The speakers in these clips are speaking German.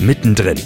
Mittendrin,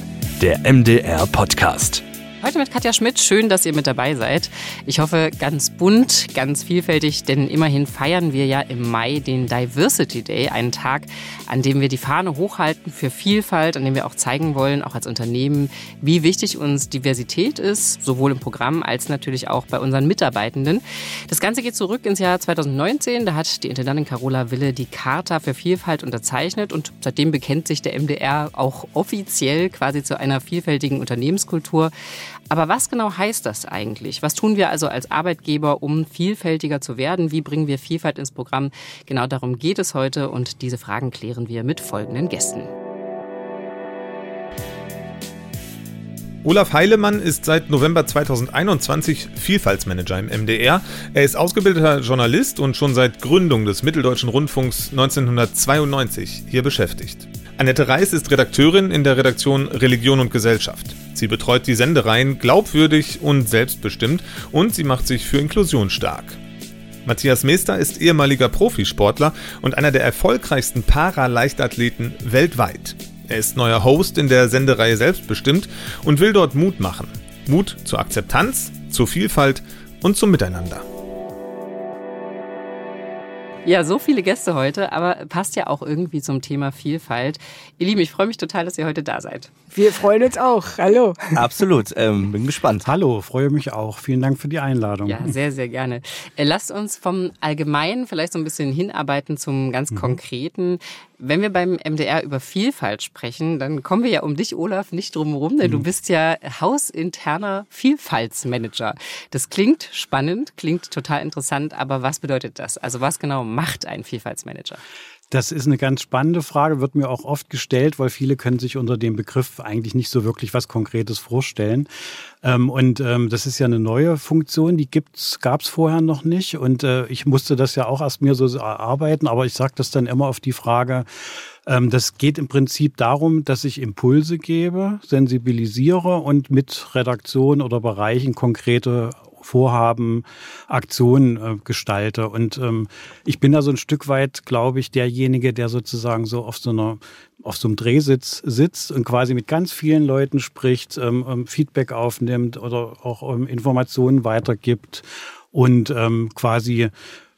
der MDR-Podcast. Heute mit Katja Schmidt. Schön, dass ihr mit dabei seid. Ich hoffe, ganz bunt, ganz vielfältig, denn immerhin feiern wir ja im Mai den Diversity Day, einen Tag, an dem wir die Fahne hochhalten für Vielfalt, an dem wir auch zeigen wollen, auch als Unternehmen, wie wichtig uns Diversität ist, sowohl im Programm als natürlich auch bei unseren Mitarbeitenden. Das Ganze geht zurück ins Jahr 2019. Da hat die Intendantin Carola Wille die Charta für Vielfalt unterzeichnet und seitdem bekennt sich der MDR auch offiziell quasi zu einer vielfältigen Unternehmenskultur. Aber was genau heißt das eigentlich? Was tun wir also als Arbeitgeber, um vielfältiger zu werden? Wie bringen wir Vielfalt ins Programm? Genau darum geht es heute und diese Fragen klären wir mit folgenden Gästen. Olaf Heilemann ist seit November 2021 Vielfaltsmanager im MDR. Er ist ausgebildeter Journalist und schon seit Gründung des Mitteldeutschen Rundfunks 1992 hier beschäftigt. Annette Reis ist Redakteurin in der Redaktion Religion und Gesellschaft. Sie betreut die Sendereien glaubwürdig und selbstbestimmt und sie macht sich für Inklusion stark. Matthias Meester ist ehemaliger Profisportler und einer der erfolgreichsten Paraleichtathleten weltweit. Er ist neuer Host in der Sendereihe Selbstbestimmt und will dort Mut machen. Mut zur Akzeptanz, zur Vielfalt und zum Miteinander. Ja, so viele Gäste heute, aber passt ja auch irgendwie zum Thema Vielfalt. Ihr Lieben, ich freue mich total, dass ihr heute da seid. Wir freuen uns auch. Hallo. Absolut. Ähm, bin gespannt. Hallo, freue mich auch. Vielen Dank für die Einladung. Ja, sehr, sehr gerne. Äh, lasst uns vom Allgemeinen vielleicht so ein bisschen hinarbeiten zum ganz mhm. Konkreten. Wenn wir beim MDR über Vielfalt sprechen, dann kommen wir ja um dich, Olaf, nicht drum herum, denn mhm. du bist ja hausinterner Vielfaltsmanager. Das klingt spannend, klingt total interessant, aber was bedeutet das? Also was genau macht ein Vielfaltsmanager? Das ist eine ganz spannende Frage, wird mir auch oft gestellt, weil viele können sich unter dem Begriff eigentlich nicht so wirklich was Konkretes vorstellen. Ähm, und ähm, das ist ja eine neue Funktion, die gibt's, gab's vorher noch nicht. Und äh, ich musste das ja auch erst mir so erarbeiten, aber ich sage das dann immer auf die Frage, ähm, das geht im Prinzip darum, dass ich Impulse gebe, sensibilisiere und mit Redaktion oder Bereichen konkrete Vorhaben, Aktionen äh, gestalte. Und ähm, ich bin da so ein Stück weit, glaube ich, derjenige, der sozusagen so auf so einer auf so einem Drehsitz sitzt und quasi mit ganz vielen Leuten spricht, ähm, ähm Feedback aufnimmt oder auch ähm, Informationen weitergibt und ähm, quasi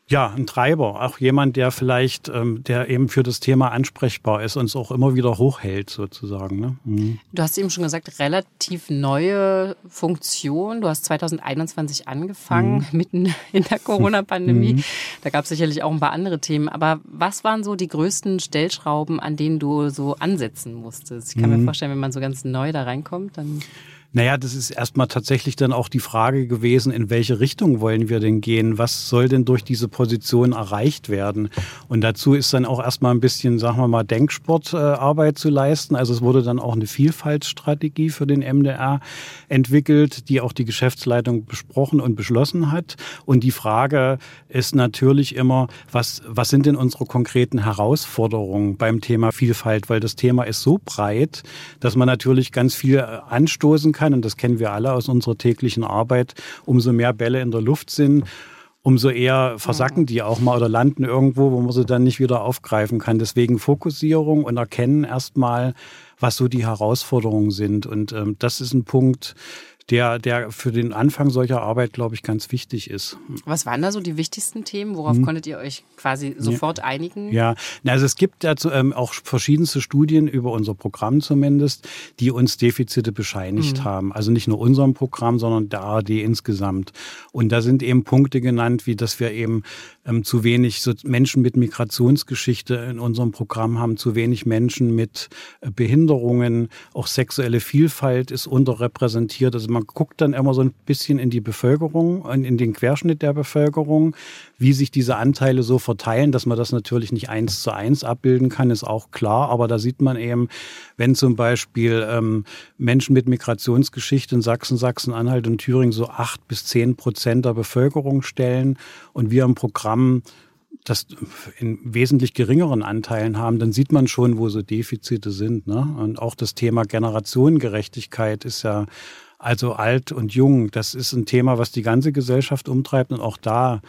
ja, ein Treiber, auch jemand, der vielleicht, ähm, der eben für das Thema ansprechbar ist und es auch immer wieder hochhält, sozusagen. Ne? Mhm. Du hast eben schon gesagt, relativ neue Funktion. Du hast 2021 angefangen, mhm. mitten in der Corona-Pandemie. Mhm. Da gab es sicherlich auch ein paar andere Themen. Aber was waren so die größten Stellschrauben, an denen du so ansetzen musstest? Ich kann mir mhm. vorstellen, wenn man so ganz neu da reinkommt, dann. Naja, das ist erstmal tatsächlich dann auch die Frage gewesen, in welche Richtung wollen wir denn gehen? Was soll denn durch diese Position erreicht werden? Und dazu ist dann auch erstmal ein bisschen, sagen wir mal, Denksportarbeit zu leisten. Also es wurde dann auch eine Vielfaltsstrategie für den MDR entwickelt, die auch die Geschäftsleitung besprochen und beschlossen hat. Und die Frage ist natürlich immer, was, was sind denn unsere konkreten Herausforderungen beim Thema Vielfalt? Weil das Thema ist so breit, dass man natürlich ganz viel anstoßen kann kann, und das kennen wir alle aus unserer täglichen Arbeit, umso mehr Bälle in der Luft sind, umso eher versacken die auch mal oder landen irgendwo, wo man sie dann nicht wieder aufgreifen kann. Deswegen Fokussierung und erkennen erstmal, was so die Herausforderungen sind. Und ähm, das ist ein Punkt, der, der für den Anfang solcher Arbeit, glaube ich, ganz wichtig ist. Was waren da so die wichtigsten Themen? Worauf hm. konntet ihr euch quasi sofort ja. einigen? Ja, also es gibt dazu ähm, auch verschiedenste Studien über unser Programm zumindest, die uns Defizite bescheinigt hm. haben. Also nicht nur unserem Programm, sondern der ARD insgesamt. Und da sind eben Punkte genannt, wie dass wir eben ähm, zu wenig so Menschen mit Migrationsgeschichte in unserem Programm haben, zu wenig Menschen mit äh, Behinderungen, auch sexuelle Vielfalt ist unterrepräsentiert. Also man guckt dann immer so ein bisschen in die Bevölkerung, in den Querschnitt der Bevölkerung, wie sich diese Anteile so verteilen, dass man das natürlich nicht eins zu eins abbilden kann, ist auch klar. Aber da sieht man eben, wenn zum Beispiel ähm, Menschen mit Migrationsgeschichte in Sachsen, Sachsen-Anhalt und Thüringen so acht bis zehn Prozent der Bevölkerung stellen und wir im Programm das in wesentlich geringeren Anteilen haben, dann sieht man schon, wo so Defizite sind. Ne? Und auch das Thema Generationengerechtigkeit ist ja Also alt und jung, das ist ein Thema, was die ganze Gesellschaft umtreibt und auch da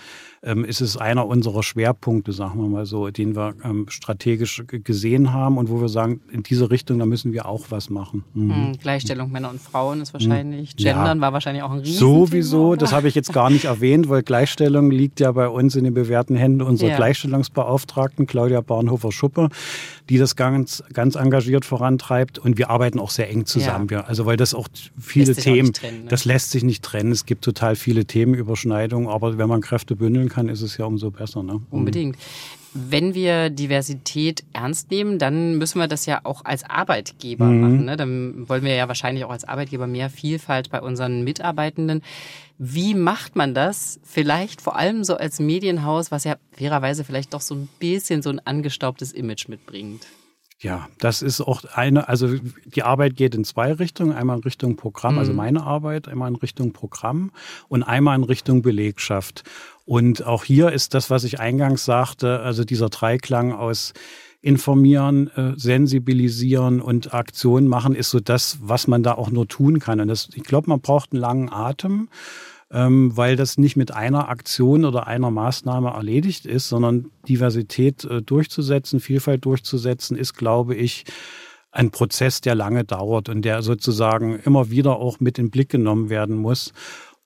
ähm, ist es einer unserer Schwerpunkte, sagen wir mal so, den wir ähm, strategisch gesehen haben und wo wir sagen, in diese Richtung, da müssen wir auch was machen. Mhm. Hm, Gleichstellung Männer und Frauen ist wahrscheinlich, mhm. Gendern ja. war wahrscheinlich auch ein Riesen. Sowieso, oder? das habe ich jetzt gar nicht erwähnt, weil Gleichstellung liegt ja bei uns in den bewährten Händen unserer ja. Gleichstellungsbeauftragten, Claudia Bahnhofer-Schuppe, die das ganz, ganz engagiert vorantreibt und wir arbeiten auch sehr eng zusammen. Ja. Also weil das auch viele Themen, auch trennen, ne? das lässt sich nicht trennen. Es gibt total viele Themenüberschneidungen, aber wenn man Kräfte bündeln kann, ist es ja umso besser. Ne? Unbedingt. Wenn wir Diversität ernst nehmen, dann müssen wir das ja auch als Arbeitgeber mhm. machen. Ne? Dann wollen wir ja wahrscheinlich auch als Arbeitgeber mehr Vielfalt bei unseren Mitarbeitenden. Wie macht man das? Vielleicht vor allem so als Medienhaus, was ja fairerweise vielleicht doch so ein bisschen so ein angestaubtes Image mitbringt. Ja, das ist auch eine, also die Arbeit geht in zwei Richtungen. Einmal in Richtung Programm, also mhm. also meine Arbeit, einmal in Richtung Programm und einmal in Richtung Belegschaft. Und auch hier ist das, was ich eingangs sagte, also dieser Dreiklang aus informieren, äh, sensibilisieren und Aktionen machen, ist so das, was man da auch nur tun kann. Und das, ich glaube, man braucht einen langen Atem ähm, weil das nicht mit einer Aktion oder einer Maßnahme erledigt ist, sondern Diversität äh, durchzusetzen, Vielfalt durchzusetzen, ist, glaube ich, ein Prozess, der lange dauert und der sozusagen immer wieder auch mit in den Blick genommen werden muss.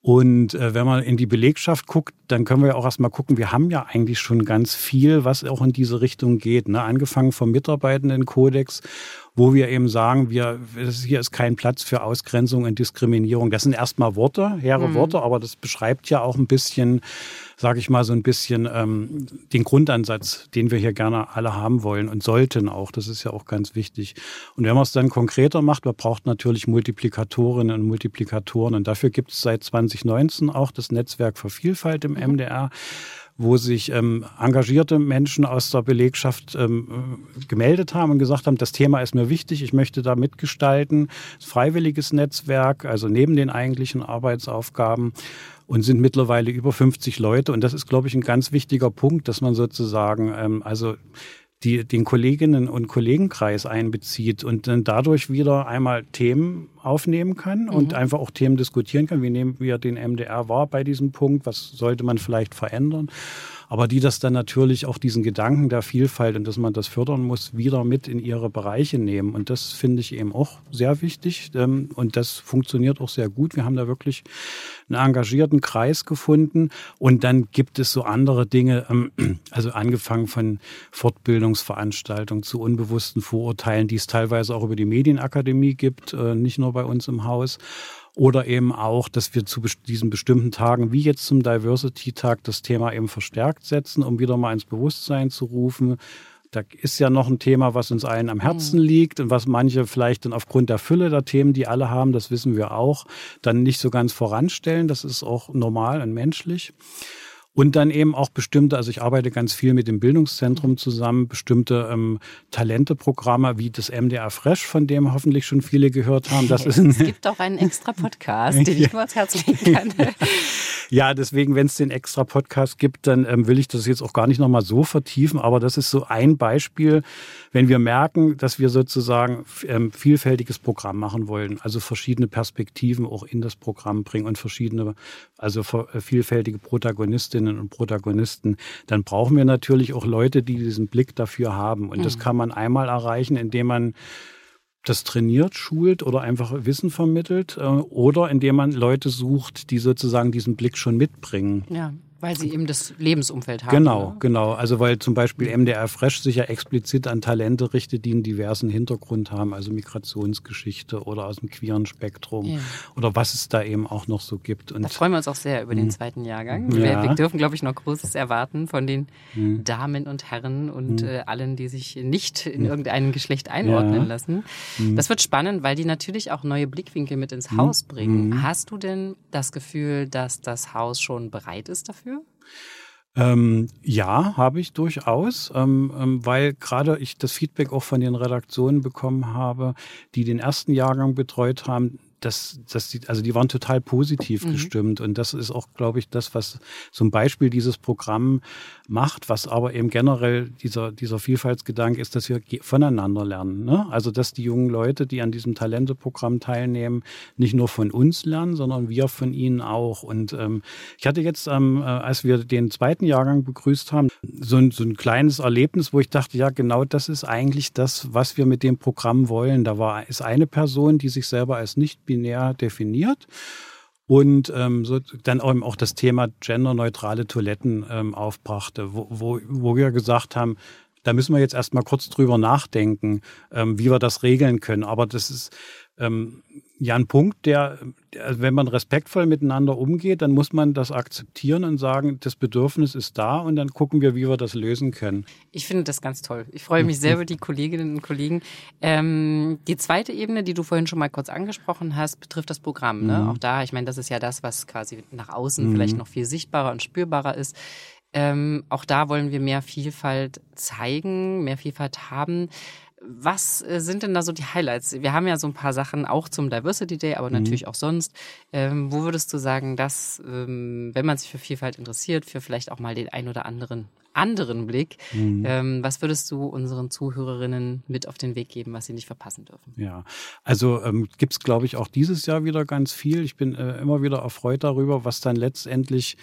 Und äh, wenn man in die Belegschaft guckt, dann können wir ja auch erstmal gucken, wir haben ja eigentlich schon ganz viel, was auch in diese Richtung geht. Ne? Angefangen vom Mitarbeitendenkodex wo wir eben sagen, wir, hier ist kein Platz für Ausgrenzung und Diskriminierung. Das sind erstmal Worte, hehre mhm. Worte, aber das beschreibt ja auch ein bisschen, sage ich mal, so ein bisschen ähm, den Grundansatz, den wir hier gerne alle haben wollen und sollten auch. Das ist ja auch ganz wichtig. Und wenn man es dann konkreter macht, man braucht natürlich Multiplikatorinnen und Multiplikatoren. Und dafür gibt es seit 2019 auch das Netzwerk für Vielfalt im MDR mhm wo sich ähm, engagierte Menschen aus der Belegschaft ähm, gemeldet haben und gesagt haben, das Thema ist mir wichtig, ich möchte da mitgestalten. Freiwilliges Netzwerk, also neben den eigentlichen Arbeitsaufgaben und sind mittlerweile über 50 Leute. Und das ist, glaube ich, ein ganz wichtiger Punkt, dass man sozusagen, ähm, also die, den Kolleginnen und Kollegenkreis einbezieht und dann dadurch wieder einmal Themen aufnehmen kann mhm. und einfach auch Themen diskutieren kann. Wie nehmen wir den MDR wahr bei diesem Punkt? Was sollte man vielleicht verändern? Aber die das dann natürlich auch diesen Gedanken der Vielfalt und dass man das fördern muss, wieder mit in ihre Bereiche nehmen. Und das finde ich eben auch sehr wichtig ähm, und das funktioniert auch sehr gut. Wir haben da wirklich einen engagierten Kreis gefunden und dann gibt es so andere Dinge, ähm, also angefangen von Fortbildungsveranstaltungen zu unbewussten Vorurteilen, die es teilweise auch über die Medienakademie gibt, äh, nicht nur bei uns im Haus. Oder eben auch, dass wir zu diesen bestimmten Tagen, wie jetzt zum Diversity-Tag, das Thema eben verstärkt setzen, um wieder mal ins Bewusstsein zu rufen. Da ist ja noch ein Thema, was uns allen am Herzen mhm. liegt und was manche vielleicht dann aufgrund der Fülle der Themen, die alle haben, das wissen wir auch, dann nicht so ganz voranstellen. Das ist auch normal und menschlich. Und dann eben auch bestimmte, also ich arbeite ganz viel mit dem Bildungszentrum zusammen, bestimmte ähm, Talenteprogramme wie das MDR Fresh, von dem hoffentlich schon viele gehört haben. Das ist es gibt auch einen extra Podcast, den ich nur ans Herz legen kann. ja, deswegen, wenn es den extra Podcast gibt, dann ähm, will ich das jetzt auch gar nicht nochmal so vertiefen, aber das ist so ein Beispiel, wenn wir merken, dass wir sozusagen ähm, vielfältiges Programm machen wollen, also verschiedene Perspektiven auch in das Programm bringen und verschiedene, also äh, vielfältige Protagonistinnen und Protagonisten, dann brauchen wir natürlich auch Leute, die diesen Blick dafür haben. Und mhm. das kann man einmal erreichen, indem man das trainiert, schult oder einfach Wissen vermittelt äh, oder indem man Leute sucht, die sozusagen diesen Blick schon mitbringen. Ja. Weil sie eben das Lebensumfeld haben. Genau, ne? genau. Also weil zum Beispiel MDR Fresh sich ja explizit an Talente richtet, die einen diversen Hintergrund haben, also Migrationsgeschichte oder aus dem queeren Spektrum ja. oder was es da eben auch noch so gibt. Und da freuen wir uns auch sehr über den hm. zweiten Jahrgang. Ja. Wir, wir, dürfen, glaube ich, noch Großes erwarten von den mhm. Damen und Herren und mhm. äh, allen, die sich nicht in hm. irgendeinem Geschlecht einordnen ja. lassen. Mhm. Das wird spannend, weil die natürlich auch neue Blickwinkel mit ins hm. Haus bringen. Hast du denn das Gefühl, dass das Haus schon bereit ist dafür? Ähm, ja, habe ich durchaus, ähm, ähm, weil gerade ich das Feedback auch von den Redaktionen bekommen habe, die den ersten Jahrgang betreut haben, das, das, also die waren total positiv Mhm. gestimmt. Und das ist auch, glaube ich, das, was zum Beispiel dieses Programm macht, was aber eben generell dieser, dieser Vielfaltsgedanke ist, dass wir voneinander lernen. Ne? Also, dass die jungen Leute, die an diesem Talenteprogramm teilnehmen, nicht nur von uns lernen, sondern wir von ihnen auch. Und ähm, ich hatte jetzt, ähm, äh, als wir den zweiten Jahrgang begrüßt haben, so ein, so ein kleines Erlebnis, wo ich dachte, ja, genau das ist eigentlich das, was wir mit dem Programm wollen. Da war ist eine Person, die sich selber als nicht binär definiert. Und ähm, so dann eben auch das Thema genderneutrale Toiletten ähm, aufbrachte, wo, wo, wo wir gesagt haben, da müssen wir jetzt erstmal kurz drüber nachdenken, ähm, wie wir das regeln können. Aber das ist ähm, ja ein Punkt, der, der, wenn man respektvoll miteinander umgeht, dann muss man das akzeptieren und sagen, das Bedürfnis ist da und dann gucken wir, wie wir das lösen können. Ich finde das ganz toll. Ich freue mich sehr über die Kolleginnen und Kollegen. Ähm, die zweite Ebene, die du vorhin schon mal kurz angesprochen hast, betrifft das Programm. Ne? Mhm. Auch da, ich meine, das ist ja das, was quasi nach außen vielleicht noch viel sichtbarer und spürbarer ist. Ähm, auch da wollen wir mehr Vielfalt zeigen, mehr Vielfalt haben. Was äh, sind denn da so die Highlights? Wir haben ja so ein paar Sachen auch zum Diversity Day, aber natürlich auch sonst. Ähm, wo würdest du sagen, dass, ähm, wenn man sich für Vielfalt interessiert, für vielleicht auch mal den ein oder anderen anderen Blick, ähm, was würdest du unseren Zuhörerinnen mit auf den Weg geben, was sie nicht verpassen dürfen? Ja, also ähm, gibt es, glaube ich, auch dieses Jahr wieder ganz viel. Ich bin äh, immer wieder erfreut darüber, was dann letztendlich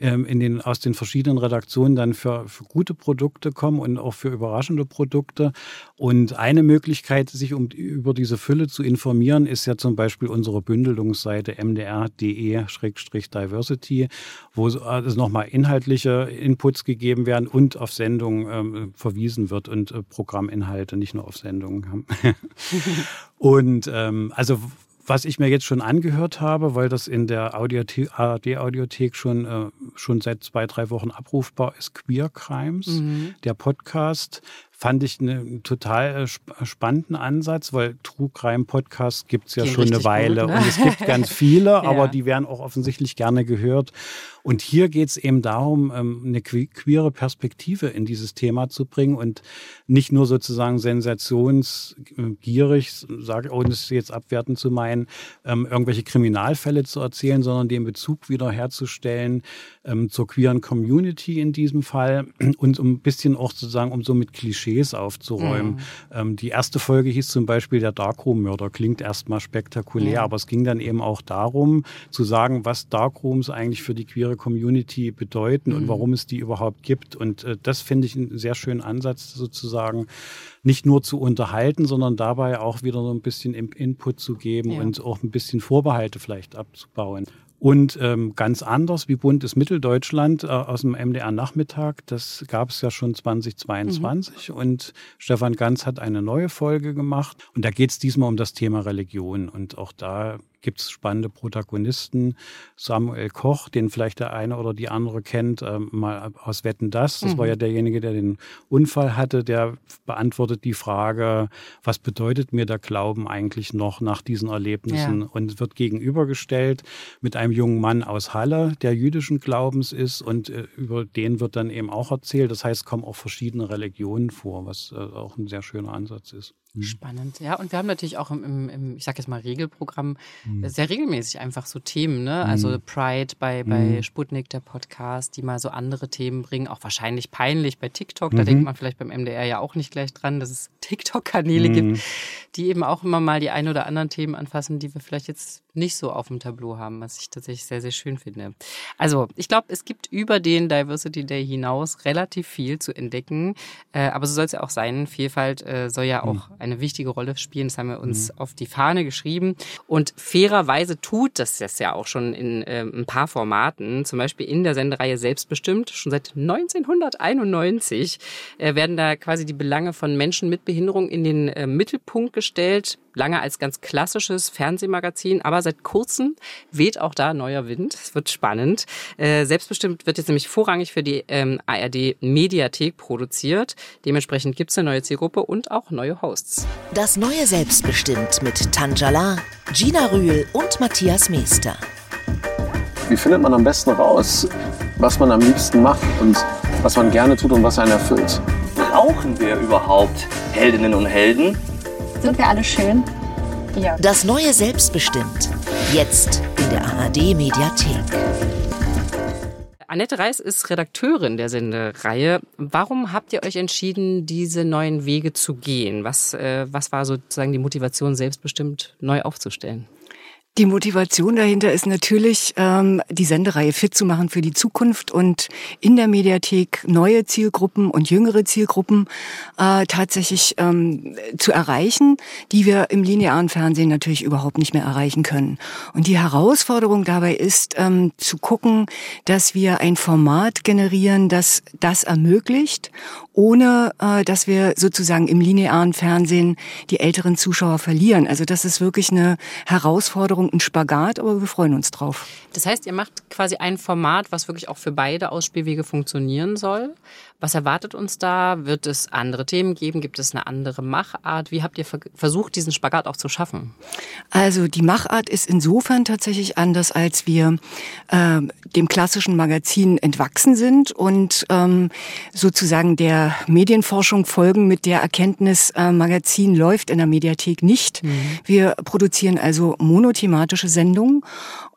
ähm, in den, aus den verschiedenen Redaktionen dann für, für gute Produkte kommen und auch für überraschende Produkte. Und eine Möglichkeit, sich um, über diese Fülle zu informieren, ist ja zum Beispiel unsere Bündelungsseite mdr.de-diversity, wo es also nochmal inhaltliche Inputs gegeben werden und auf Sendungen ähm, verwiesen wird und äh, Programminhalte, nicht nur auf Sendungen. und ähm, also was ich mir jetzt schon angehört habe, weil das in der ARD-Audiothek schon, äh, schon seit zwei, drei Wochen abrufbar ist, Queer Crimes, Mhm. der Podcast, fand ich einen total äh, sp spannenden Ansatz, weil True Crime Podcasts gibt's ja Gehen schon eine Weile gut, ne? und es gibt ganz viele, Ja. aber die werden auch offensichtlich gerne gehört. Und hier geht's eben darum, ähm, eine que- queere Perspektive in dieses Thema zu bringen und nicht nur sozusagen sensationsgierig, sage, ohne es jetzt abwertend zu meinen, ähm, irgendwelche Kriminalfälle zu erzählen, sondern den Bezug wieder herzustellen ähm, zur queeren Community in diesem Fall und um ein bisschen auch sozusagen, um so mit Klischees aufzuräumen. Ähm, die erste Folge hieß zum Beispiel der Darkroom-Mörder. Klingt erstmal spektakulär, Ja. aber es ging dann eben auch darum, zu sagen, was Darkrooms eigentlich für die queere Community bedeuten und warum es die überhaupt gibt. Und äh, das finde ich einen sehr schönen Ansatz, sozusagen nicht nur zu unterhalten, sondern dabei auch wieder so ein bisschen Input zu geben Ja. und auch ein bisschen Vorbehalte vielleicht abzubauen. Und ähm, ganz anders wie Bunt ist Mitteldeutschland äh, aus dem MDR-Nachmittag, das gab es ja schon 2022 und Stefan Ganz hat eine neue Folge gemacht. Und da geht es diesmal um das Thema Religion. Und auch da gibt es spannende Protagonisten. Samuel Koch, den vielleicht der eine oder die andere kennt, ähm, mal aus Wetten das. Das war ja derjenige, der den Unfall hatte. Der beantwortet die Frage, was bedeutet mir der Glauben eigentlich noch nach diesen Erlebnissen? Ja. Und wird gegenübergestellt mit einem jungen Mann aus Halle, der jüdischen Glaubens ist. Und äh, über den wird dann eben auch erzählt. Das heißt, kommen auch verschiedene Religionen vor, was äh, auch ein sehr schöner Ansatz ist. Spannend, ja. Und wir haben natürlich auch im, im, im ich sag jetzt mal, Regelprogramm äh, sehr regelmäßig einfach so Themen, ne? Also Pride bei, bei Sputnik, der Podcast, die mal so andere Themen bringen, auch wahrscheinlich peinlich bei TikTok. Da denkt man vielleicht beim MDR ja auch nicht gleich dran, dass es TikTok-Kanäle gibt, die eben auch immer mal die ein oder anderen Themen anfassen, die wir vielleicht jetzt nicht so auf dem Tableau haben, was ich tatsächlich sehr, sehr schön finde. Also, ich glaube, es gibt über den Diversity Day hinaus relativ viel zu entdecken. Äh, aber so soll es ja auch sein. Vielfalt äh, soll ja auch eine wichtige Rolle spielen. Das haben wir uns auf die Fahne geschrieben. Und fairerweise tut das das ja auch schon in äh, ein paar Formaten. Zum Beispiel in der Sendereihe Selbstbestimmt. Schon seit 1991 äh, werden da quasi die Belange von Menschen mit Behinderung in den äh, Mittelpunkt gestellt. Lange als ganz klassisches Fernsehmagazin, aber seit kurzem weht auch da neuer Wind. Es wird spannend. Äh, Selbstbestimmt wird jetzt nämlich vorrangig für die ähm, ARD Mediathek produziert. Dementsprechend gibt's eine neue Zielgruppe und auch neue Hosts. Das neue Selbstbestimmt mit Tanjala, Gina Rühl und Matthias Meester. Wie findet man am besten raus, was man am liebsten macht und was man gerne tut und was einen erfüllt? Brauchen wir überhaupt Heldinnen und Helden? Sind wir alle schön? Ja. Das neue Selbstbestimmt. Jetzt in der ARD Mediathek. Annette Reis ist Redakteurin der Sendereihe. Warum habt ihr euch entschieden, diese neuen Wege zu gehen? Was, äh, was war sozusagen die Motivation, selbstbestimmt neu aufzustellen? Die Motivation dahinter ist natürlich, ähm, die Sendereihe fit zu machen für die Zukunft und in der Mediathek neue Zielgruppen und jüngere Zielgruppen äh, tatsächlich ähm, zu erreichen, die wir im linearen Fernsehen natürlich überhaupt nicht mehr erreichen können. Und die Herausforderung dabei ist, ähm, zu gucken, dass wir ein Format generieren, das das ermöglicht, ohne äh, dass wir sozusagen im linearen Fernsehen die älteren Zuschauer verlieren. Also das ist wirklich eine Herausforderung Herausforderung, ein Spagat, aber wir freuen uns drauf. Das heißt, ihr macht quasi ein Format, was wirklich auch für beide Ausspielwege funktionieren soll. Was erwartet uns da? Wird es andere Themen geben? Gibt es eine andere Machart? Wie habt ihr versucht, diesen Spagat auch zu schaffen? Also die Machart ist insofern tatsächlich anders, als wir äh, dem klassischen Magazin entwachsen sind und ähm, sozusagen der Medienforschung folgen mit der Erkenntnis, äh, Magazin läuft in der Mediathek nicht. Mhm. Wir produzieren also monothematische Sendungen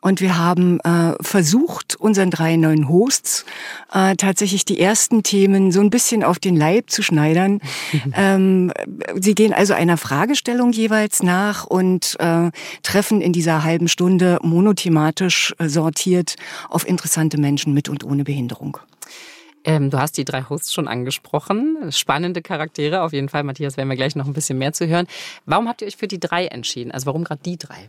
und wir haben äh, versucht, unseren drei neuen Hosts äh, tatsächlich die ersten Themen so ein bisschen auf den Leib zu schneidern. ähm, sie gehen also einer Fragestellung jeweils nach und äh, treffen in dieser halben Stunde monothematisch äh, sortiert auf interessante Menschen mit und ohne Behinderung. Ähm, du hast die drei Hosts schon angesprochen. Spannende Charaktere auf jeden Fall. Matthias, werden wir gleich noch ein bisschen mehr zu hören. Warum habt ihr euch für die drei entschieden? Also warum gerade die drei?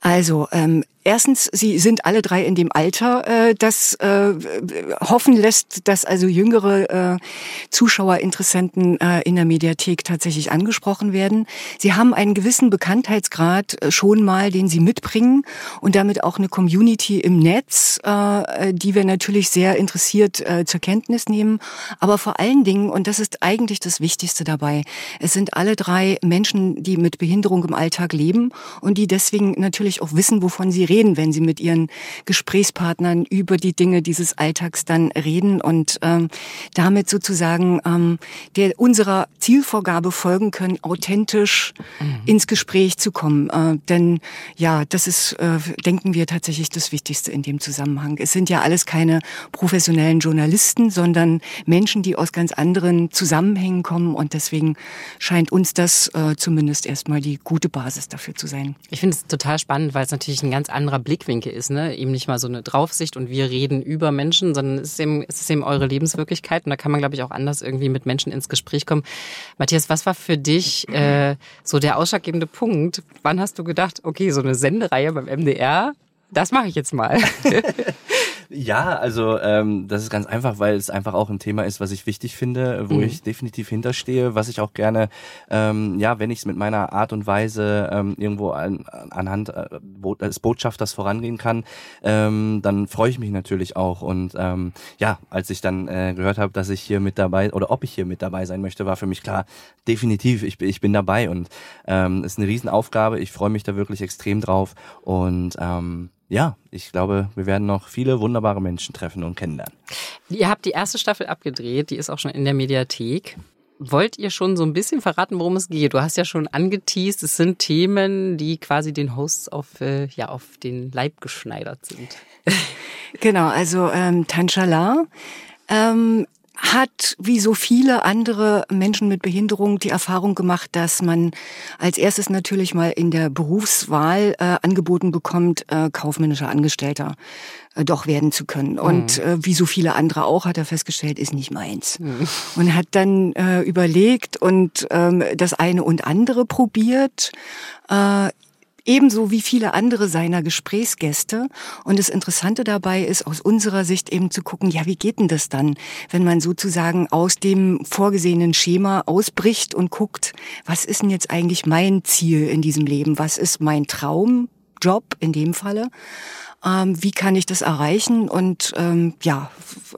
Also ähm, Erstens, sie sind alle drei in dem Alter, äh, das äh, hoffen lässt, dass also jüngere äh, Zuschauer, Interessenten äh, in der Mediathek tatsächlich angesprochen werden. Sie haben einen gewissen Bekanntheitsgrad äh, schon mal, den sie mitbringen und damit auch eine Community im Netz, äh, die wir natürlich sehr interessiert äh, zur Kenntnis nehmen. Aber vor allen Dingen, und das ist eigentlich das Wichtigste dabei, es sind alle drei Menschen, die mit Behinderung im Alltag leben und die deswegen natürlich auch wissen, wovon sie reden, wenn sie mit ihren Gesprächspartnern über die Dinge dieses Alltags dann reden und ähm, damit sozusagen ähm, der unserer Zielvorgabe folgen können, authentisch mhm. ins Gespräch zu kommen. Äh, denn ja, das ist, äh, denken wir tatsächlich das Wichtigste in dem Zusammenhang. Es sind ja alles keine professionellen Journalisten, sondern Menschen, die aus ganz anderen Zusammenhängen kommen und deswegen scheint uns das äh, zumindest erstmal die gute Basis dafür zu sein. Ich finde es total spannend, weil es natürlich ein ganz anderer Blickwinkel ist, ne? Eben nicht mal so eine Draufsicht und wir reden über Menschen, sondern es ist eben, es ist eben eure Lebenswirklichkeit und da kann man, glaube ich, auch anders irgendwie mit Menschen ins Gespräch kommen. Matthias, was war für dich äh, so der ausschlaggebende Punkt? Wann hast du gedacht, okay, so eine Sendereihe beim MDR, das mache ich jetzt mal? Ja, also ähm, das ist ganz einfach, weil es einfach auch ein Thema ist, was ich wichtig finde, wo mhm. ich definitiv hinterstehe, was ich auch gerne, ähm, ja, wenn ich es mit meiner Art und Weise ähm, irgendwo an, anhand äh, des Botschafters vorangehen kann, ähm, dann freue ich mich natürlich auch. Und ähm, ja, als ich dann äh, gehört habe, dass ich hier mit dabei oder ob ich hier mit dabei sein möchte, war für mich klar, definitiv, ich, ich bin dabei und ähm, ist eine Riesenaufgabe. Ich freue mich da wirklich extrem drauf und ähm, ja, ich glaube, wir werden noch viele wunderbare Menschen treffen und kennenlernen. Ihr habt die erste Staffel abgedreht, die ist auch schon in der Mediathek. Wollt ihr schon so ein bisschen verraten, worum es geht? Du hast ja schon angeteased, es sind Themen, die quasi den Hosts auf, äh, ja, auf den Leib geschneidert sind. Genau, also ähm, Tanchala ähm, hat wie so viele andere Menschen mit Behinderung die Erfahrung gemacht, dass man als erstes natürlich mal in der Berufswahl äh, angeboten bekommt, äh, kaufmännischer Angestellter äh, doch werden zu können. Mhm. Und äh, wie so viele andere auch, hat er festgestellt, ist nicht meins. Mhm. Und hat dann äh, überlegt und ähm, das eine und andere probiert. Äh, ebenso wie viele andere seiner Gesprächsgäste. Und das Interessante dabei ist, aus unserer Sicht eben zu gucken, ja, wie geht denn das dann, wenn man sozusagen aus dem vorgesehenen Schema ausbricht und guckt, was ist denn jetzt eigentlich mein Ziel in diesem Leben? Was ist mein Traumjob in dem Falle? Ähm, wie kann ich das erreichen? Und ähm, ja,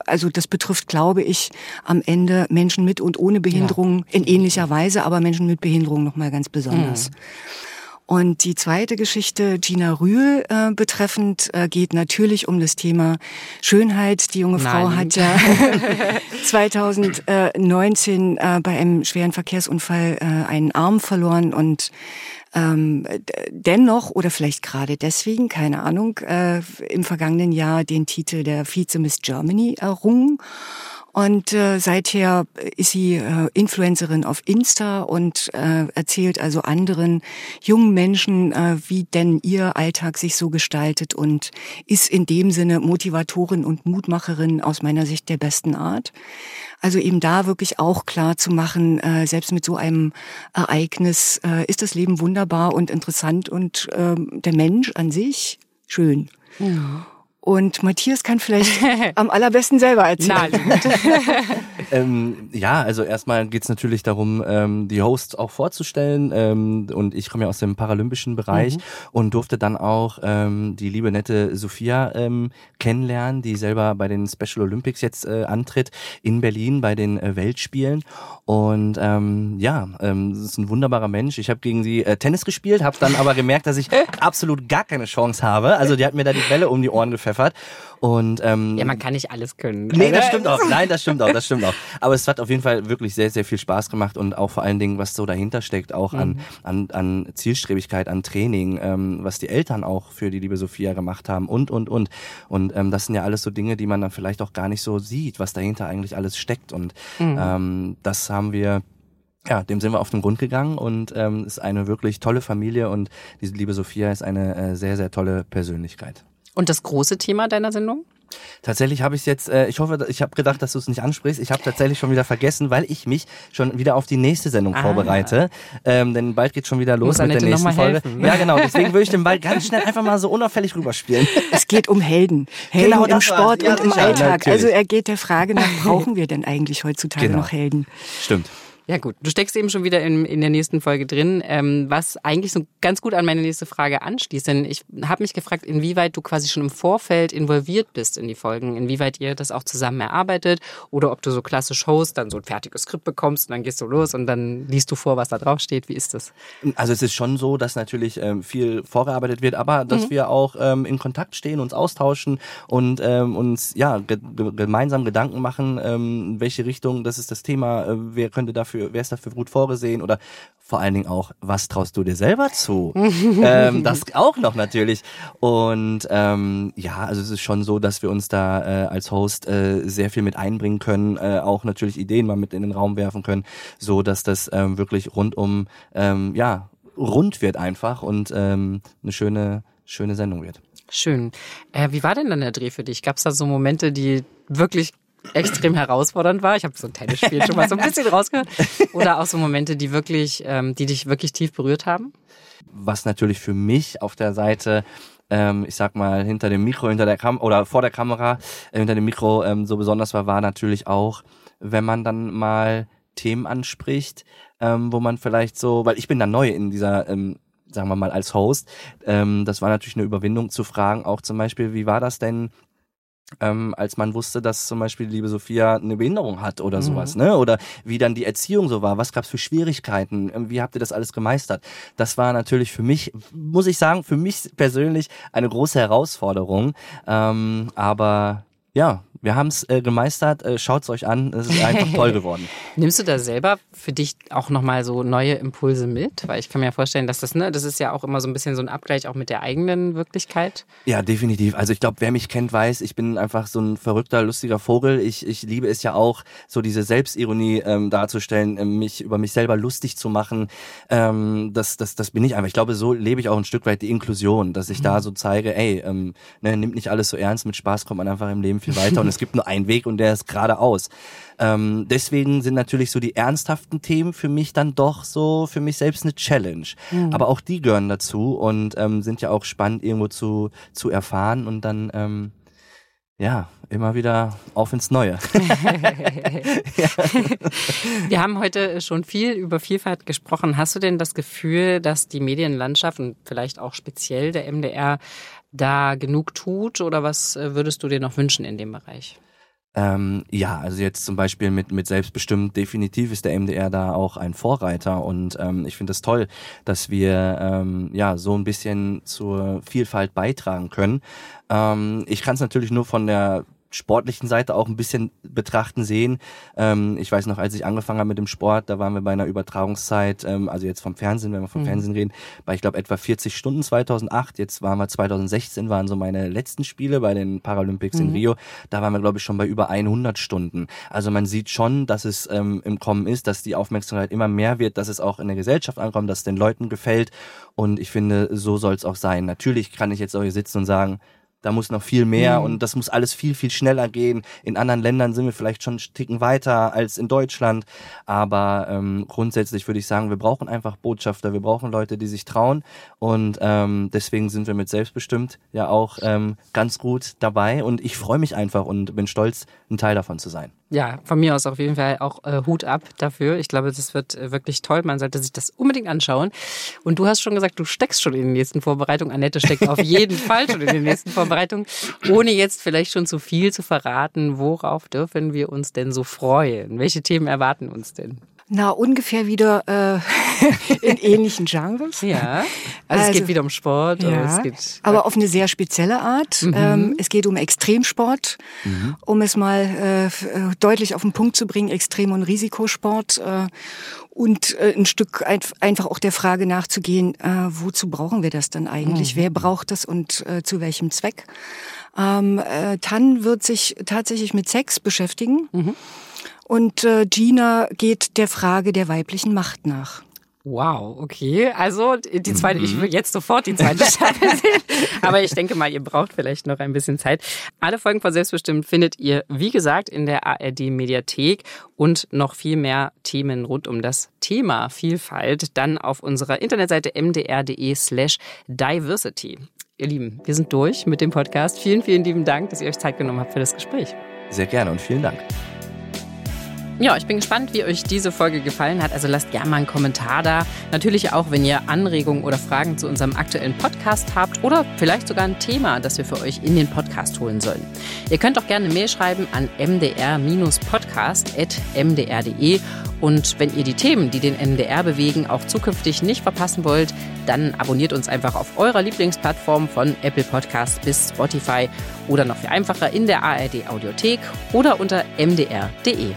also das betrifft, glaube ich, am Ende Menschen mit und ohne Behinderung ja. in ähnlicher Weise, aber Menschen mit Behinderung nochmal ganz besonders. Mhm. Und die zweite Geschichte, Gina Rühl äh, betreffend, äh, geht natürlich um das Thema Schönheit. Die junge Frau hat ja 2019 äh, bei einem schweren Verkehrsunfall äh, einen Arm verloren und ähm, dennoch oder vielleicht gerade deswegen, keine Ahnung, äh, im vergangenen Jahr den Titel der Vize Miss Germany errungen. Und äh, seither ist sie äh, Influencerin auf Insta und äh, erzählt also anderen jungen Menschen, äh, wie denn ihr Alltag sich so gestaltet und ist in dem Sinne Motivatorin und Mutmacherin aus meiner Sicht der besten Art. Also eben da wirklich auch klar zu machen, äh, selbst mit so einem Ereignis äh, ist das Leben wunderbar und interessant und äh, der Mensch an sich schön. Ja. Und Matthias kann vielleicht am allerbesten selber erzählen. ähm, ja, also erstmal geht's natürlich darum, ähm, die Hosts auch vorzustellen. Ähm, und ich komme ja aus dem paralympischen Bereich mhm. und durfte dann auch ähm, die liebe nette Sophia ähm, kennenlernen, die selber bei den Special Olympics jetzt äh, antritt in Berlin bei den äh, Weltspielen. Und ähm, ja, ähm, das ist ein wunderbarer Mensch. Ich habe gegen sie äh, Tennis gespielt, habe dann aber gemerkt, dass ich absolut gar keine Chance habe. Also die hat mir da die Bälle um die Ohren gepfeffert. Und ähm, ja, man kann nicht alles können. Nee, das stimmt auch. Nein, das stimmt auch. Das stimmt auch. Aber es hat auf jeden Fall wirklich sehr, sehr viel Spaß gemacht und auch vor allen Dingen, was so dahinter steckt, auch an, mhm. an, an Zielstrebigkeit, an Training, ähm, was die Eltern auch für die liebe Sophia gemacht haben und und und. Und ähm, das sind ja alles so Dinge, die man dann vielleicht auch gar nicht so sieht, was dahinter eigentlich alles steckt. Und mhm. ähm, das haben wir ja, dem sind wir auf den Grund gegangen und ähm, ist eine wirklich tolle Familie und diese liebe Sophia ist eine äh, sehr, sehr tolle Persönlichkeit. Und das große Thema deiner Sendung? Tatsächlich habe ich jetzt, äh, ich hoffe, ich habe gedacht, dass du es nicht ansprichst. Ich habe tatsächlich schon wieder vergessen, weil ich mich schon wieder auf die nächste Sendung ah. vorbereite. Ähm, denn bald geht schon wieder los mit der nächsten Folge. Helfen. Ja, genau. Deswegen würde ich den Ball ganz schnell einfach mal so unauffällig rüberspielen. Es geht um Helden. Helden genau, im Sport ja, und im Alltag. Natürlich. Also er geht der Frage nach, brauchen wir denn eigentlich heutzutage genau. noch Helden? Stimmt. Ja gut, du steckst eben schon wieder in, in der nächsten Folge drin, ähm, was eigentlich so ganz gut an meine nächste Frage anschließt. Denn ich habe mich gefragt, inwieweit du quasi schon im Vorfeld involviert bist in die Folgen, inwieweit ihr das auch zusammen erarbeitet oder ob du so klassisch Host dann so ein fertiges Skript bekommst und dann gehst du los und dann liest du vor, was da drauf steht. Wie ist das? Also es ist schon so, dass natürlich ähm, viel vorgearbeitet wird, aber dass mhm. wir auch ähm, in Kontakt stehen, uns austauschen und ähm, uns ja ge gemeinsam Gedanken machen, ähm, welche Richtung, das ist das Thema, äh, wer könnte dafür dafür, wer ist dafür gut vorgesehen oder vor allen Dingen auch, was traust du dir selber zu? ähm, das auch noch natürlich. Und ähm, ja, also es ist schon so, dass wir uns da äh, als Host äh, sehr viel mit einbringen können, äh, auch natürlich Ideen mal mit in den Raum werfen können, so dass das ähm, wirklich rundum ähm, ja rund wird einfach und ähm, eine schöne schöne Sendung wird. Schön. Äh, wie war denn dann der Dreh für dich? Gab es da so Momente, die wirklich extrem herausfordernd war. Ich habe so ein Tennisspiel schon mal so ein bisschen rausgehört. Oder auch so Momente, die wirklich, ähm, die dich wirklich tief berührt haben? Was natürlich für mich auf der Seite ähm, ich sag mal, hinter dem Mikro, hinter der Kam oder vor der Kamera, äh, hinter dem Mikro ähm, so besonders war, war natürlich auch, wenn man dann mal Themen anspricht, ähm, wo man vielleicht so, weil ich bin da neu in dieser ähm, sagen wir mal als Host, ähm, das war natürlich eine Überwindung zu fragen, auch zum Beispiel, wie war das denn ähm, als man wusste, dass zum Beispiel die liebe Sophia eine Behinderung hat oder mhm. sowas, ne? Oder wie dann die Erziehung so war, was gab's für Schwierigkeiten, ähm, wie habt ihr das alles gemeistert? Das war natürlich für mich, muss ich sagen, für mich persönlich eine große Herausforderung. Ähm, aber ja, wir haben es äh, gemeistert. Äh, Schaut es euch an. Es ist einfach toll geworden. Nimmst du da selber für dich auch nochmal so neue Impulse mit? Weil ich kann mir ja vorstellen, dass das, ne, das ist ja auch immer so ein bisschen so ein Abgleich auch mit der eigenen Wirklichkeit. Ja, definitiv. Also ich glaube, wer mich kennt, weiß, ich bin einfach so ein verrückter, lustiger Vogel. Ich, ich liebe es ja auch, so diese Selbstironie ähm, darzustellen, ähm, mich über mich selber lustig zu machen. Ähm, das, das, das bin ich einfach. Ich glaube, so lebe ich auch ein Stück weit die Inklusion, dass ich mhm. da so zeige, ey, ähm, ne, nimmt nicht alles so ernst, mit Spaß kommt man einfach im Leben viel weiter und es gibt nur einen Weg und der ist geradeaus. Ähm, deswegen sind natürlich so die ernsthaften Themen für mich dann doch so für mich selbst eine Challenge. Mhm. Aber auch die gehören dazu und ähm, sind ja auch spannend irgendwo zu, zu erfahren und dann ähm, ja, immer wieder auf ins Neue. Wir haben heute schon viel über Vielfalt gesprochen. Hast du denn das Gefühl, dass die Medienlandschaft und vielleicht auch speziell der MDR da genug tut oder was äh, würdest du dir noch wünschen in dem Bereich? Ähm, ja, also jetzt zum Beispiel mit, mit Selbstbestimmt, definitiv ist der MDR da auch ein Vorreiter und ähm, ich finde es toll, dass wir ähm, ja so ein bisschen zur Vielfalt beitragen können. Ähm, ich kann es natürlich nur von der sportlichen Seite auch ein bisschen betrachten sehen. Ähm, ich weiß noch, als ich angefangen habe mit dem Sport, da waren wir bei einer Übertragungszeit, ähm, also jetzt vom Fernsehen, wenn wir vom mhm. Fernsehen reden, bei ich glaube etwa 40 Stunden 2008. Jetzt waren wir 2016, waren so meine letzten Spiele bei den Paralympics mhm. in Rio. Da waren wir glaube ich schon bei über 100 Stunden. Also man sieht schon, dass es ähm, im Kommen ist, dass die Aufmerksamkeit immer mehr wird, dass es auch in der Gesellschaft ankommt, dass es den Leuten gefällt. Und ich finde, so soll es auch sein. Natürlich kann ich jetzt auch hier sitzen und sagen, da muss noch viel mehr mhm. und das muss alles viel, viel schneller gehen. In anderen Ländern sind wir vielleicht schon einen Ticken weiter als in Deutschland. Aber ähm, grundsätzlich würde ich sagen, wir brauchen einfach Botschafter, wir brauchen Leute, die sich trauen. Und ähm, deswegen sind wir mit Selbstbestimmt ja auch ähm, ganz gut dabei. Und ich freue mich einfach und bin stolz, ein Teil davon zu sein. Ja, von mir aus auf jeden Fall auch äh, Hut ab dafür. Ich glaube, das wird äh, wirklich toll. Man sollte sich das unbedingt anschauen. Und du hast schon gesagt, du steckst schon in den nächsten Vorbereitungen. Annette steckt auf jeden Fall schon in den nächsten Vorbereitungen. Ohne jetzt vielleicht schon zu viel zu verraten, worauf dürfen wir uns denn so freuen? Welche Themen erwarten uns denn? Na, ungefähr wieder äh, in ähnlichen Genres. Ja. Also, also, es geht wieder um Sport. Ja, es geht aber auf eine sehr spezielle Art. Mhm. Ähm, es geht um Extremsport, mhm. um es mal äh, äh deutlich auf den Punkt zu bringen, Extrem- und Risikosport. Äh, und äh, ein Stück ein, einfach auch der Frage nachzugehen, äh, wozu brauchen wir das dann eigentlich? Mhm. Wer braucht das und äh, zu welchem Zweck? Ähm, äh, Tan wird sich tatsächlich mit Sex beschäftigen. Mhm. Und äh, Gina geht der Frage der weiblichen Macht nach. Wow, okay. Also die zweite, mhm. ich will jetzt sofort die zweite Staffel sehen. Aber ich denke mal, ihr braucht vielleicht noch ein bisschen Zeit. Alle Folgen von Selbstbestimmt findet ihr, wie gesagt, in der ARD Mediathek und noch viel mehr Themen rund um das Thema Vielfalt dann auf unserer Internetseite mdr.de slash diversity. Ihr Lieben, wir sind durch mit dem Podcast. Vielen, vielen lieben Dank, dass ihr euch Zeit genommen habt für das Gespräch. Sehr gerne und vielen Dank. Ja, ich bin gespannt, wie euch diese Folge gefallen hat. Also lasst gerne mal einen Kommentar da. Natürlich auch, wenn ihr Anregungen oder Fragen zu unserem aktuellen Podcast habt oder vielleicht sogar ein Thema, das wir für euch in den Podcast holen sollen. Ihr könnt auch gerne eine Mail schreiben an mdr-podcast.mdr.de. Und wenn ihr die Themen, die den MDR bewegen, auch zukünftig nicht verpassen wollt, dann abonniert uns einfach auf eurer Lieblingsplattform von Apple Podcast bis Spotify oder noch viel einfacher in der ARD Audiothek oder unter mdr.de.